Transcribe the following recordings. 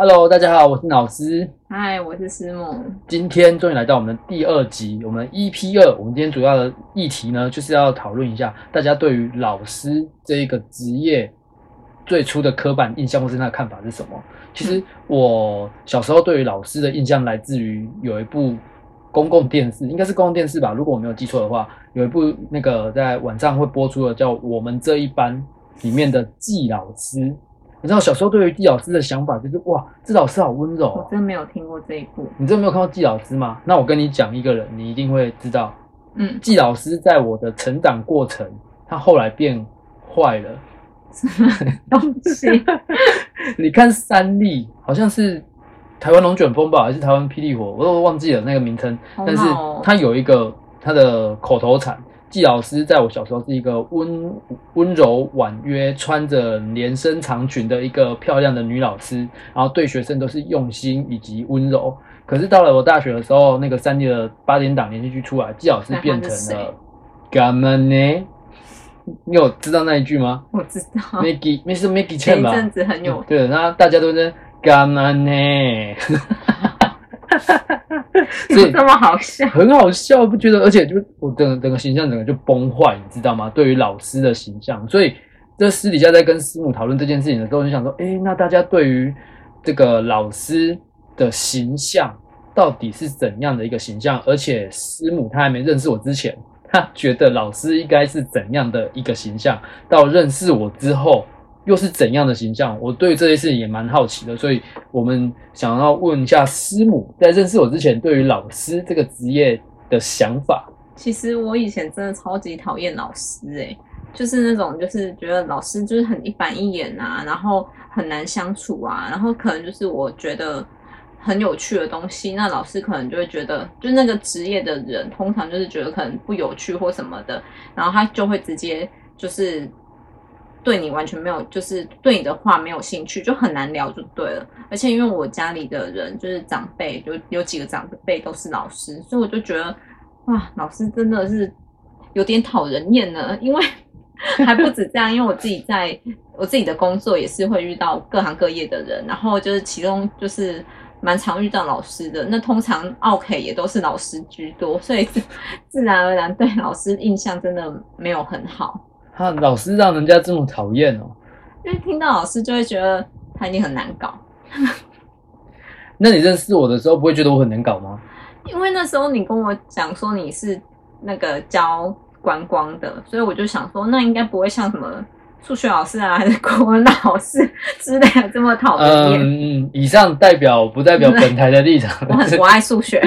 啊，Hello，大家好，我是老师。嗨，我是师母。今天终于来到我们的第二集，我们 EP 二。我们今天主要的议题呢，就是要讨论一下大家对于老师这一个职业最初的刻板印象或是他的看法是什么。其实我小时候对于老师的印象来自于有一部公共电视，应该是公共电视吧，如果我没有记错的话，有一部那个在晚上会播出的叫《我们这一班》里面的季老师。你知道小时候对于季老师的想法就是哇，这老师好温柔、哦。我真没有听过这一部。你真的没有看过季老师吗？那我跟你讲一个人，你一定会知道。嗯，季老师在我的成长过程，他后来变坏了。什么东西。你看三立好像是台湾龙卷风吧，还是台湾霹雳火，我都忘记了那个名称。好但是他有一个他的口头禅。季老师在我小时候是一个温温柔婉约、穿着连身长裙的一个漂亮的女老师，然后对学生都是用心以及温柔。可是到了我大学的时候，那个三 D 的八点档连续剧出来，季老师变成了干嘛呢？你有知道那一句吗我知道。？Maggie，那是 Maggie 前吧？一阵子很有，对，然后大家都在干嘛呢？所以这么好笑。很好笑，不觉得？而且就我整个整个形象整个就崩坏，你知道吗？对于老师的形象，所以这私底下在跟师母讨论这件事情的时候，就想说，诶，那大家对于这个老师的形象到底是怎样的一个形象？而且师母她还没认识我之前，她觉得老师应该是怎样的一个形象？到认识我之后。又是怎样的形象？我对这些事情也蛮好奇的，所以我们想要问一下师母，在认识我之前，对于老师这个职业的想法。其实我以前真的超级讨厌老师、欸，就是那种就是觉得老师就是很一板一眼啊，然后很难相处啊，然后可能就是我觉得很有趣的东西，那老师可能就会觉得，就那个职业的人通常就是觉得可能不有趣或什么的，然后他就会直接就是对你完全没有，就是对你的话没有兴趣，就很难聊就对了。而且因为我家里的人就是长辈，就有几个长辈都是老师，所以我就觉得哇，老师真的是有点讨人厌呢。因为 还不止这样，因为我自己在我自己的工作也是会遇到各行各业的人，然后就是其中就是蛮常遇到老师的。那通常 OK 也都是老师居多，所以 自然而然对老师印象真的没有很好。他老师让人家这么讨厌哦，因为听到老师就会觉得他一定很难搞，那你认识我的时候不会觉得我很难搞吗？因为那时候你跟我讲说你是那个教观光的，所以我就想说那应该不会像什么数学老师啊，还是国文老师之类的这么讨人厌。嗯嗯，以上代表不代表本台的立场。我很我爱数学，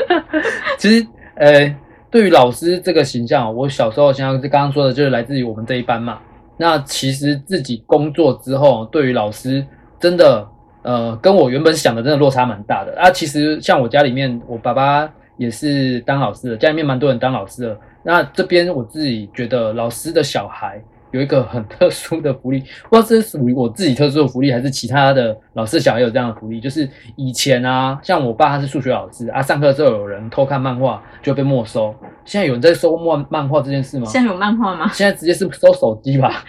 其实，呃，对于老师这个形象，我小时候像刚刚说的，就是来自于我们这一班嘛。那其实自己工作之后，对于老师真的，呃，跟我原本想的真的落差蛮大的啊。其实像我家里面，我爸爸也是当老师的，家里面蛮多人当老师的。那这边我自己觉得，老师的小孩有一个很特殊的福利，不知道这是属于我自己特殊的福利，还是其他的老师小孩有这样的福利。就是以前啊，像我爸他是数学老师啊，上课的时候有人偷看漫画就会被没收。现在有人在收漫漫画这件事吗？现在有漫画吗？现在直接是收手机吧，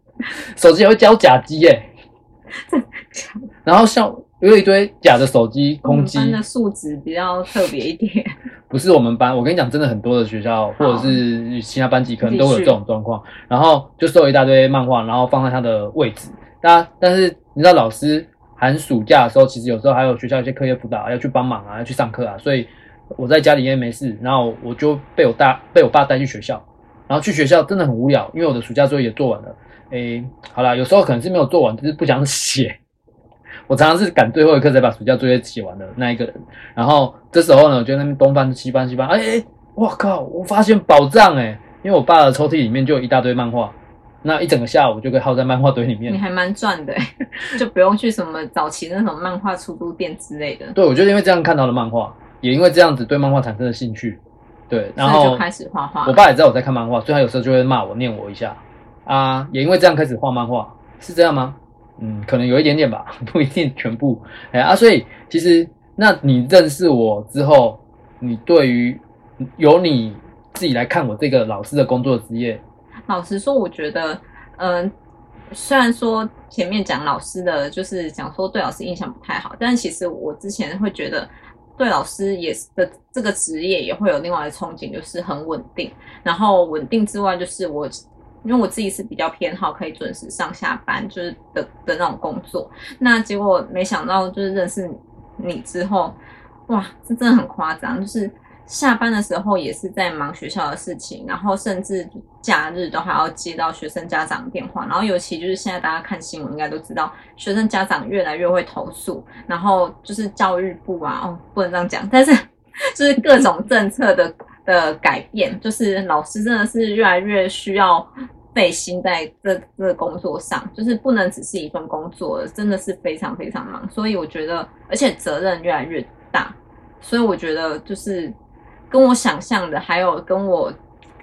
手机还会交假机耶、然后像有一堆假的手机我们空机，班的素质比较特别一点，不是我们班，我跟你讲，真的很多的学校或者是其他班级可能都有这种状况，然后就收一大堆漫画，然后放在他的位置。那但是你知道，老师寒暑假的时候，其实有时候还有学校一些课业辅导要去帮忙啊，要去上课啊，所以我在家里面没事，然后我就被我大被我爸带去学校，然后去学校真的很无聊，因为我的暑假作业也做完了。诶，好啦，有时候可能是没有做完，就是不想写。我常常是赶最后一刻才把暑假作业写完的那一个人。然后这时候呢，我就在那边东翻西翻西翻，哎哎，我靠！我发现宝藏哎，因为我爸的抽屉里面就有一大堆漫画，那一整个下午就可以耗在漫画堆里面。你还蛮赚的欸，就不用去什么早期那种漫画出租店之类的，对，我就因为这样看到了漫画，也因为这样子对漫画产生了兴趣。对，然后就开始画画我。爸也知道我在看漫画，所以他有时候就会骂我、念我一下啊。也因为这样开始画漫画，是这样吗？嗯，可能有一点点吧，不一定全部。哎啊，所以其实，那你认识我之后，你对于由你自己来看我这个老师的工作职业，老实说，我觉得，嗯、虽然说前面讲老师的，就是讲说对老师印象不太好，但其实我之前会觉得对老师也是的这个职业也会有另外的憧憬，就是很稳定。然后稳定之外，就是我因为我自己是比较偏好可以准时上下班，就是的的那种工作。那结果没想到就是认识你之后，哇，这真的很夸张，就是。下班的时候也是在忙学校的事情，然后甚至假日都还要接到学生家长电话，然后尤其就是现在大家看新闻应该都知道，学生家长越来越会投诉，然后就是教育部啊，哦不能这样讲，但是就是各种政策的的改变，就是老师真的是越来越需要费心在这这个工作上，就是不能只是一份工作，真的是非常非常忙，所以我觉得，而且责任越来越大，所以我觉得就是。跟我想象的，还有跟我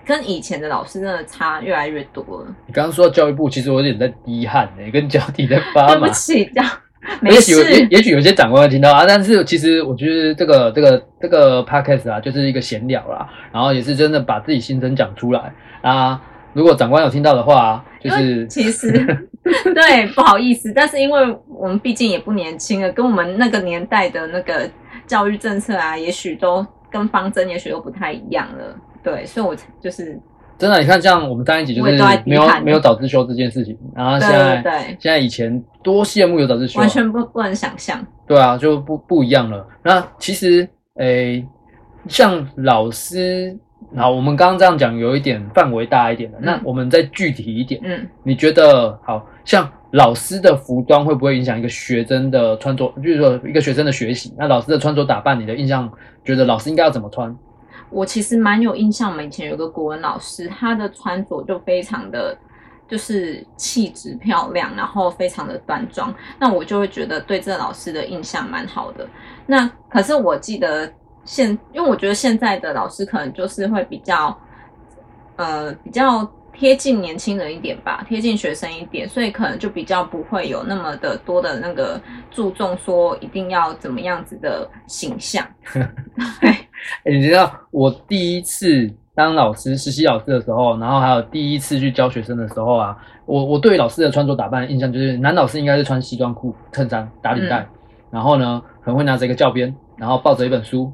跟以前的老师真的差越来越多了。你刚刚说教育部，其实我有点在滴汗呢，跟脚底在发麻。对不起，这样。也许也许有些长官会听到啊，但是其实我觉得这个这个这个 podcast 啊，就是一个闲聊啦，然后也是真的把自己心声讲出来啊。如果长官有听到的话，就是其实 对不好意思，但是因为我们毕竟也不年轻了，跟我们那个年代的那个教育政策啊，也许都。跟方针也许都不太一样了，对，所以我就是真的，你看，像我们上一集就是没有没有早自修这件事情，然后现在对现在以前多羡慕有早自修，完全不不能想象，对啊，就不不一样了。那其实诶，像老师，好，我们刚刚这样讲，有一点范围大一点的，那我们再具体一点，嗯，你觉得好像？老师的服装会不会影响一个学生的穿着？就是说，一个学生的学习，那老师的穿着打扮，你的印象觉得老师应该要怎么穿？我其实蛮有印象，我们以前有个国文老师，他的穿着就非常的，就是气质漂亮，然后非常的端庄，那我就会觉得对这个老师的印象蛮好的。那可是我记得现，因为我觉得现在的老师可能就是会比较，呃，比较。贴近年轻人一点吧，贴近学生一点，所以可能就比较不会有那么的多的那个注重说一定要怎么样子的形象。对，你知道我第一次当老师实习老师的时候，然后还有第一次去教学生的时候啊，我我对老师的穿着打扮印象就是男老师应该是穿西装裤、衬衫、打领带，然后呢很会拿着一个教鞭，然后抱着一本书。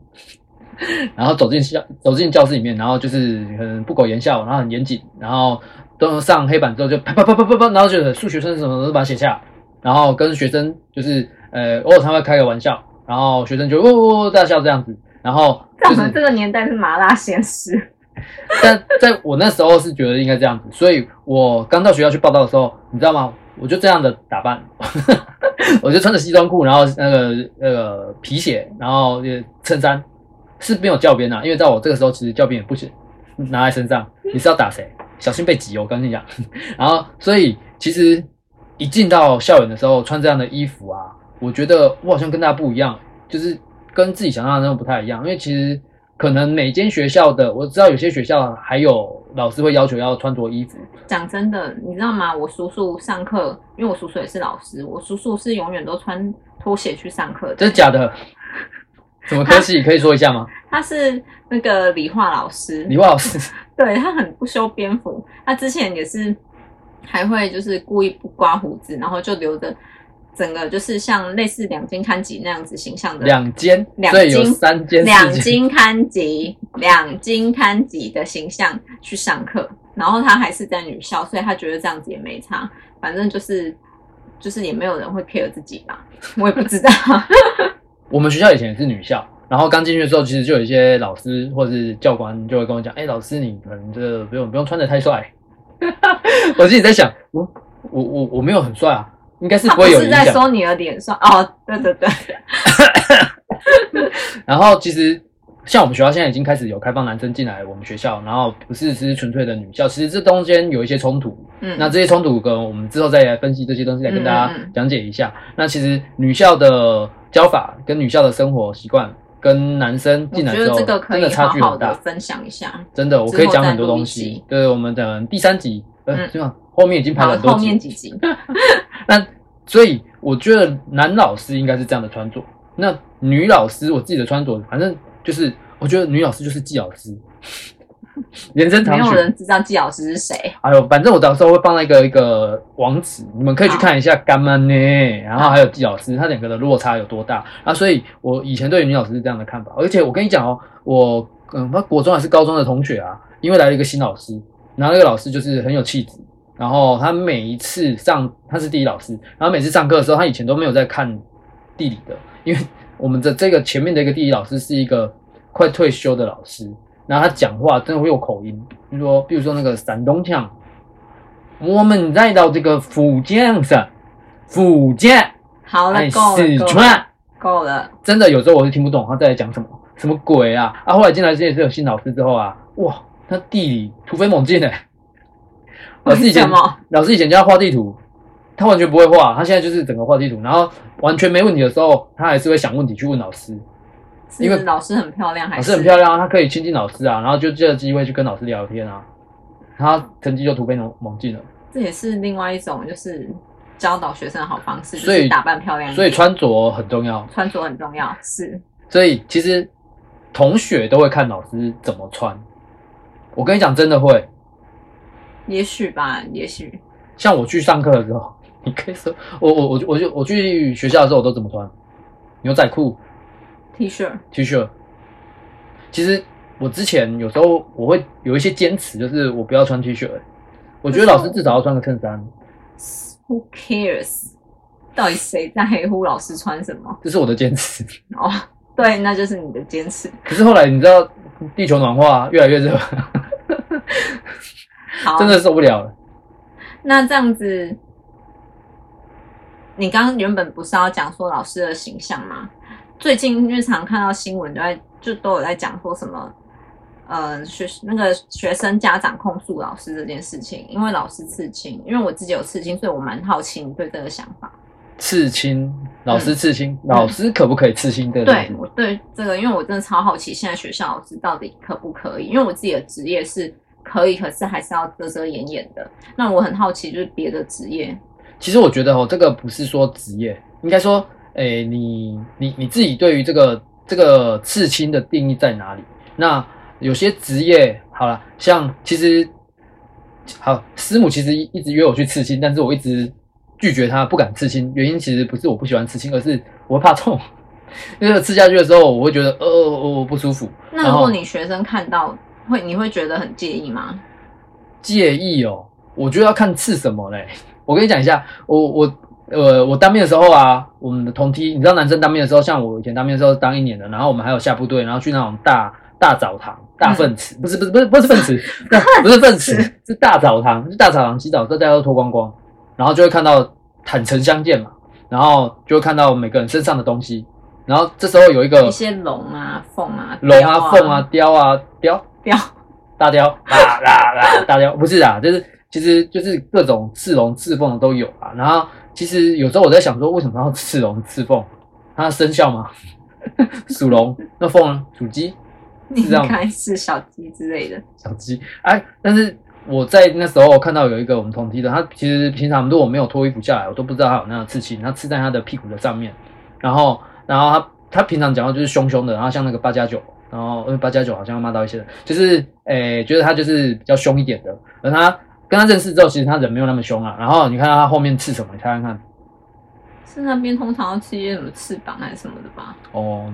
然后走进教走进教室里面，然后就是很不苟言笑，然后很严谨，然后都上黑板之后就啪啪啪啪啪啪，然后就数学生什么都把它写下，然后跟学生就是呃偶尔他会开个玩笑，然后学生就呜呜大笑这样子，然后在我们这个年代是麻辣鲜师，但在我那时候是觉得应该这样子，所以我刚到学校去报道的时候，你知道吗？我就这样的打扮，我就穿着西装裤，然后那个那个皮鞋，然后衬衫。是没有教鞭啊，因为在我这个时候，其实教鞭也不行拿在身上。你是要打谁？小心被挤哦！我跟你讲。然后，所以其实一进到校园的时候，穿这样的衣服啊，我觉得我好像跟大家不一样，就是跟自己想象的那种不太一样。因为其实可能每间学校的，我知道有些学校还有老师会要求要穿着衣服。讲真的，你知道吗？我叔叔上课，因为我叔叔也是老师，我叔叔是永远都穿拖鞋去上课的。真的假的？什么科系可以说一下吗？他是那个理化老师。理化老师，对他很不修边幅。他之前也是还会就是故意不刮胡子，然后就留着整个就是像类似两斤看级那样子形象的两间，两斤三间两斤看级两斤看级的形象去上课。然后他还是在女校，所以他觉得这样子也没差，反正就是就是也没有人会 care 自己吧，我也不知道。我们学校以前也是女校，然后刚进去的时候，其实就有一些老师或者是教官就会跟我讲：“哎，老师，你可能这不用不用穿的太帅。”我自己在想，我我我我没有很帅啊，应该是不会有影响。是在说你的脸上哦，对对对。然后其实像我们学校现在已经开始有开放男生进来我们学校，然后不是只是纯粹的女校，其实这中间有一些冲突。嗯，那这些冲突跟我们之后再来分析这些东西，来跟大家讲解一下。那其实女校的。教法跟女校的生活习惯，跟男生进来之后，真的差距很大。分享一下，真的，我可以讲很多东西。对，我们等第三集，呃，这样后面已经排了很多集。后面几集。那所以我觉得男老师应该是这样的穿着，那女老师我自己的穿着，反正就是我觉得女老师就是季老师。延伸没有。人知道季老师是谁。哎呦，反正我到时候会放在一个一个网址，你们可以去看一下干妈呢，然后还有季老师，他两个的落差有多大啊？所以我以前对女老师是这样的看法，而且我跟你讲哦，我嗯，他国中还是高中的同学啊，因为来了一个新老师，然后那个老师就是很有气质，然后他每一次上他是地理老师，然后每次上课的时候，他以前都没有在看地理的，因为我们的这个前面的一个地理老师是一个快退休的老师，然后他讲话真的会有口音，比如说，比如说那个山东腔，我们再到这个福建省，福建，好了，哎，够了，够了，四川，够了。真的有时候我是听不懂他在讲什么，什么鬼啊！啊，后来进来这也是有新老师之后啊，哇，他地理突飞猛进哎！老师以前？老师以前教他画地图，他完全不会画，他现在就是整个画地图，然后完全没问题的时候，他还是会想问题去问老师。因为老师很漂亮，还老是师很漂亮啊，他可以亲近老师啊，然后就借着机会去跟老师聊天啊，他成绩就突飞猛猛进了。这也是另外一种就是教导学生的好方式，就所以是打扮漂亮，所以穿着很重要，穿着很重要。是，所以其实同学都会看老师怎么穿。我跟你讲，真的会。也许吧，也许像我去上课的时候，你可以说我我我我就我去学校的时候我都怎么穿？牛仔裤、T 恤 T 恤。其实我之前有时候我会有一些坚持，就是我不要穿 T 恤、欸我觉得老师至少要穿个衬衫，，Who cares？到底谁在乎老师穿什么？这是我的坚持。哦，对，那就是你的坚持。可是后来你知道，地球暖化越来越热，好，真的受不了了。那这样子，你刚刚原本不是要讲说老师的形象吗？最近日常看到新闻都在就都有在讲说什么，呃，学那个学生家长控诉老师这件事情，因为老师刺青，因为我自己有刺青，所以我蛮好奇你对这个想法。刺青，老师刺青，老师可不可以刺青？这个东西对我对这个，因为我真的超好奇，现在学校老师到底可不可以？因为我自己的职业是可以，可是还是要遮遮掩掩的。那我很好奇，就是别的职业，其实我觉得哦，这个不是说职业，应该说，诶，你你你自己对于这个这个刺青的定义在哪里？那有些职业，好了，像其实好，师母其实一一直约我去刺青，但是我一直拒绝他，不敢刺青。原因其实不是我不喜欢刺青，而是我会怕痛。因为刺下去的时候，我会觉得呃呃不舒服。那如果你学生看到会，你会觉得很介意吗？介意哦，我觉得要看刺什么嘞。我跟你讲一下，我我呃我当兵的时候啊，我们的同梯，你知道男生当兵的时候，像我以前当兵的时候当一年的，然后我们还有下部队，然后去那种大大澡堂、大粪池，不是不是不是不是粪池，不是粪池，是大澡堂，是大澡堂洗澡，大家都脱光光，然后就会看到坦诚相见嘛，然后就会看到每个人身上的东西，然后这时候有一个一些龙啊、凤啊、龙啊、凤啊、雕啊、雕雕，大雕，啦啦啦，大雕不是啊，就是其实就是各种刺龙刺凤的都有啊。然后其实有时候我在想说，为什么要刺龙刺凤？它生肖吗？属龙，那凤呢？属鸡，应是这样吗该是小鸡之类的。小鸡。哎，但是我在那时候看到有一个我们同梯的，他其实平常如果我没有脱衣服下来，我都不知道他有那样的刺青，他刺在他的屁股的上面。然后，然后他他平常讲话就是凶凶的，然后像那个八加九，然后因为八加九好像要骂到一些人，就是诶，觉得他就是比较凶一点的。而他跟他认识之后，其实他人没有那么凶啊。然后你看到他后面刺什么？你猜看看。是那边通常要吃一些什么翅膀还是什么的吧？哦，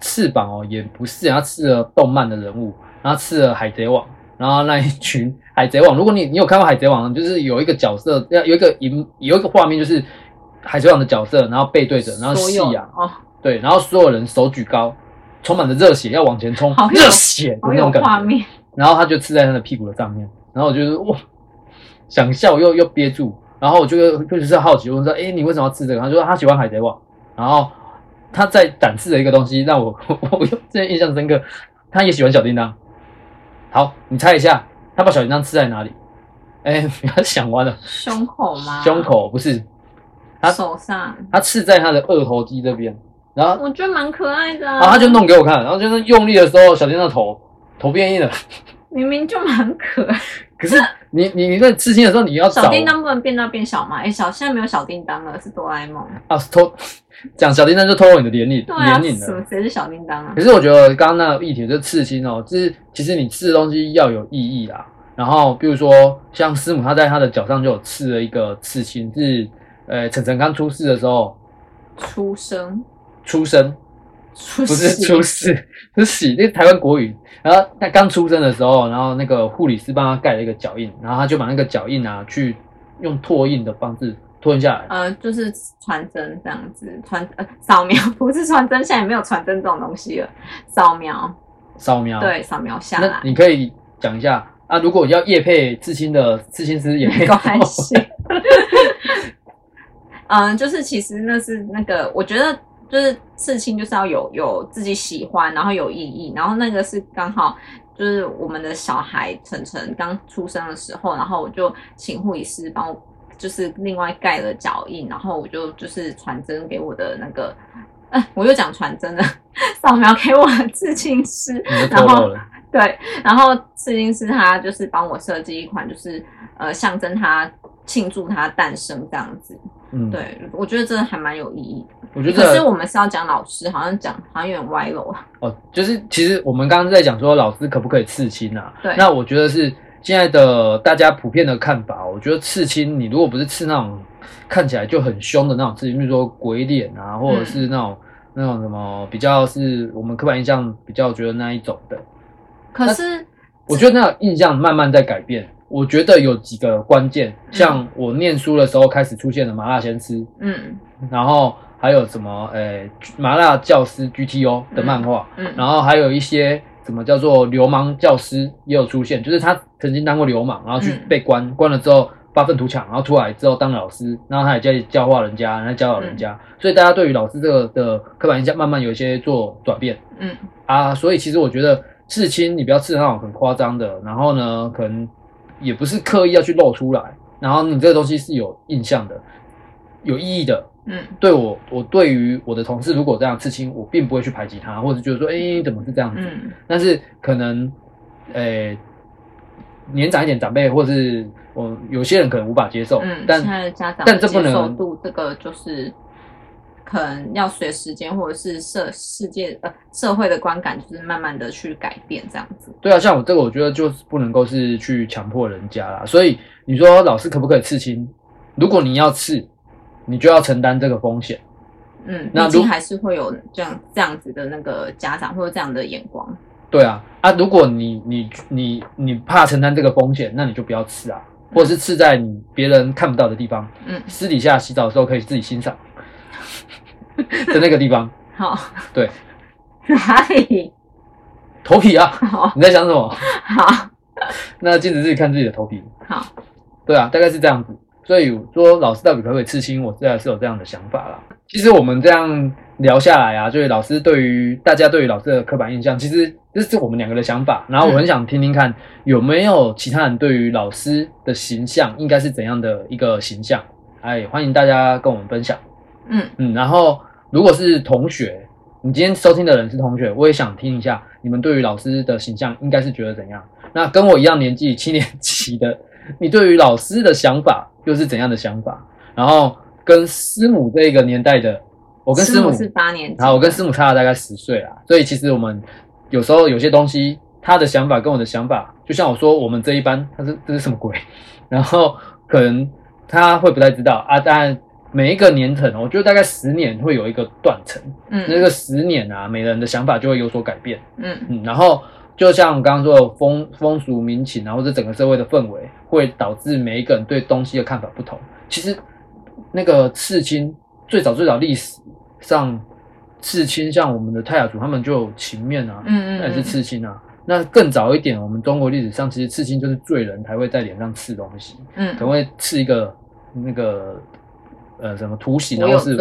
翅膀哦，也不是，他刺了动漫的人物，然后刺了海贼王，然后那一群海贼王，如果你你有看过海贼王，就是有一个角色，要有一个影有一个画面，就是海贼王的角色，然后背对着，然后所有夕阳，哦，对，然后所有人手举高，充满着热血，要往前冲好，热血的那种感觉，画面。然后他就刺在他的屁股的上面，然后我就是哇，想笑又又憋住，然后我就就是好奇问说，哎，你为什么要刺这个？他说他喜欢海贼王，然后他在展示的一个东西让我 我又真的印象深刻，他也喜欢小叮当。好，你猜一下，他把小叮当刺在哪里？哎，不要想歪了，胸口吗？胸，口不是，他手上，他刺在他的二头肌这边，然后我觉得蛮可爱的、啊。然后他就弄给我看，然后就是用力的时候，小叮当头头变硬了。明明就蛮可爱。可是你你你在刺青的时候，你要找小叮当不能变大变小吗？哎、小现在没有小叮当了，是哆啦 A 梦。啊，偷讲小叮当就偷了你的年龄年龄什么了。谁是小叮当啊可？是我觉得刚刚那个议题就是刺青哦，就是其实你刺的东西要有意义啦。然后比如说像师母，她在她的脚上就有刺了一个刺青，是呃晨晨刚出世的时候出生，出生，出不是世出世，是喜，那台湾国语。然后他刚出生的时候，然后那个护理师帮他盖了一个脚印，然后他就把那个脚印啊，去用拓印的方式拓印下来。呃，就是传真这样子，传呃扫描 不是传真，现在也没有传真这种东西了，扫描扫描。，对，扫描下来你可以讲一下啊，如果要叶配刺青的刺青师也没关系。嗯，就是其实那是那个，我觉得就是刺青就是要有有自己喜欢，然后有意义，然后那个是刚好就是我们的小孩晨晨刚出生的时候，然后我就请护理师帮我就是另外盖了脚印，然后我就就是传真给我的那个，呃，我又讲传真了，扫描给我的刺青师，然后。对，然后刺青师他就是帮我设计一款，就是呃象征他庆祝他诞生这样子。嗯，，对，我觉得真的还蛮有意义的。我觉得可是我们是要讲老师，好像讲好像有点歪楼啊。哦，就是其实我们刚刚在讲说老师可不可以刺青啊？对那我觉得是现在的大家普遍的看法，我觉得刺青你如果不是刺那种看起来就很凶的那种刺青，比如说鬼脸啊，或者是那种、那种什么比较是我们刻板印象比较觉得那一种的，可是我觉得那种印象慢慢在改变。我觉得有几个关键，像我念书的时候开始出现的麻辣鲜师，嗯。然后还有什么诶、麻辣教师 GTO 的漫画，嗯，然后还有一些什么叫做流氓教师也有出现，就是他曾经当过流氓，然后去嗯。被关，关了之后发愤图强，然后出来之后当老师，然后他也教教化人家，然后教导人家，所以大家对于老师这个的刻板印象慢慢有一些做转变。嗯。啊，所以其实我觉得刺青你不要刺那种很夸张的，然后呢可能也不是刻意要去露出来，然后你这个东西是有印象的，有意义的，嗯对我，我对于我的同事如果这样刺青，我并不会去排挤他，或者觉得说，哎、怎么是这样子？嗯但是可能，呃、年长一点长辈，或是我有些人可能无法接受，嗯，但现在的家长但这不能这个就是。可能要随时间，或者是社世界呃社会的观感，就是慢慢的去改变这样子。对啊，像我这个，我觉得就是不能够是去强迫人家啦。所以你说老师可不可以刺青？如果你要刺，你就要承担这个风险。嗯，那如毕竟还是会有这样这样子的那个家长或者这样的眼光。对啊，啊，如果你你你你怕承担这个风险，那你就不要刺啊，或者是刺在你别人看不到的地方，嗯，私底下洗澡的时候可以自己欣赏 的那个地方。好，对，哪里？头皮啊，好你在想什么？好 那镜子自己看自己的头皮。好，对啊，大概是这样子。所以说老师到底可不可以刺青，我自然是有这样的想法啦。其实我们这样聊下来啊，就是老师对于大家对于老师的刻板印象，其实这是我们两个的想法。然后我很想听听看，有没有其他人对于老师的形象应该是怎样的一个形象？哎，欢迎大家跟我们分享。嗯嗯，然后如果是同学，你今天收听的人是同学，我也想听一下你们对于老师的形象应该是觉得怎样？那跟我一样年纪七年级的，你对于老师的想法又是怎样的想法？然后跟师母这个年代的，我跟师母是八年级，好，我跟师母差了大概十岁啦，所以其实我们有时候有些东西，他的想法跟我的想法，就像我说我们这一班，他是这是什么鬼？然后可能他会不太知道啊，当然每一个年层，我觉得大概十年会有一个断层，嗯。那个十年啊，每个人的想法就会有所改变，嗯。嗯，然后就像我刚刚说的风风俗民情啊，或者整个社会的氛围，会导致每一个人对东西的看法不同。其实那个刺青最早最早历史上，刺青像我们的泰雅族，他们就有情面啊，嗯嗯，那也是刺青啊。那更早一点，我们中国历史上其实刺青就是罪人才会在脸上刺东西，嗯。可能会刺一个那个呃什么图形，然后是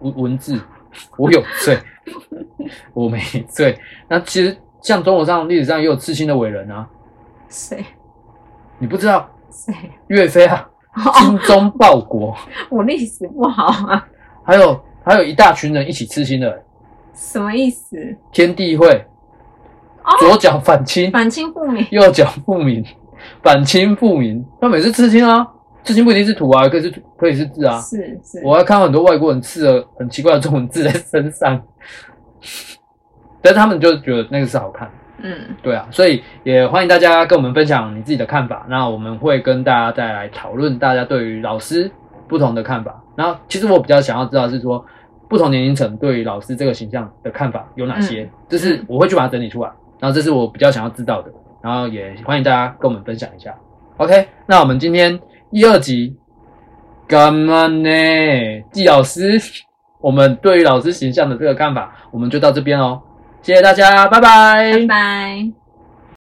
文文字，我有罪，我没罪。那其实像中国上历史上也有刺青的伟人啊，谁 你不知道谁？岳飞啊，精忠报国，我历史不好啊，还有还有一大群人一起刺青的什么意思？天地会，哦左脚反清，反清复明，右脚复明，反清复明。他每次刺青啊，刺青不一定是图啊，可以是可以是字啊。是是，我还看到很多外国人刺了很奇怪的中文字在身上，但是他们就觉得那个是好看。嗯对啊，所以也欢迎大家跟我们分享你自己的看法。那我们会跟大家再来讨论大家对于老师不同的看法。然后，其实我比较想要知道是说，不同年龄层对于老师这个形象的看法有哪些？这是我会去把它整理出来。然后，这是我比较想要知道的。然后，也欢迎大家跟我们分享一下。OK，那我们今天一二集干嘛呢？季老师，我们对于老师形象的这个看法，我们就到这边哦。谢谢大家，拜拜拜拜。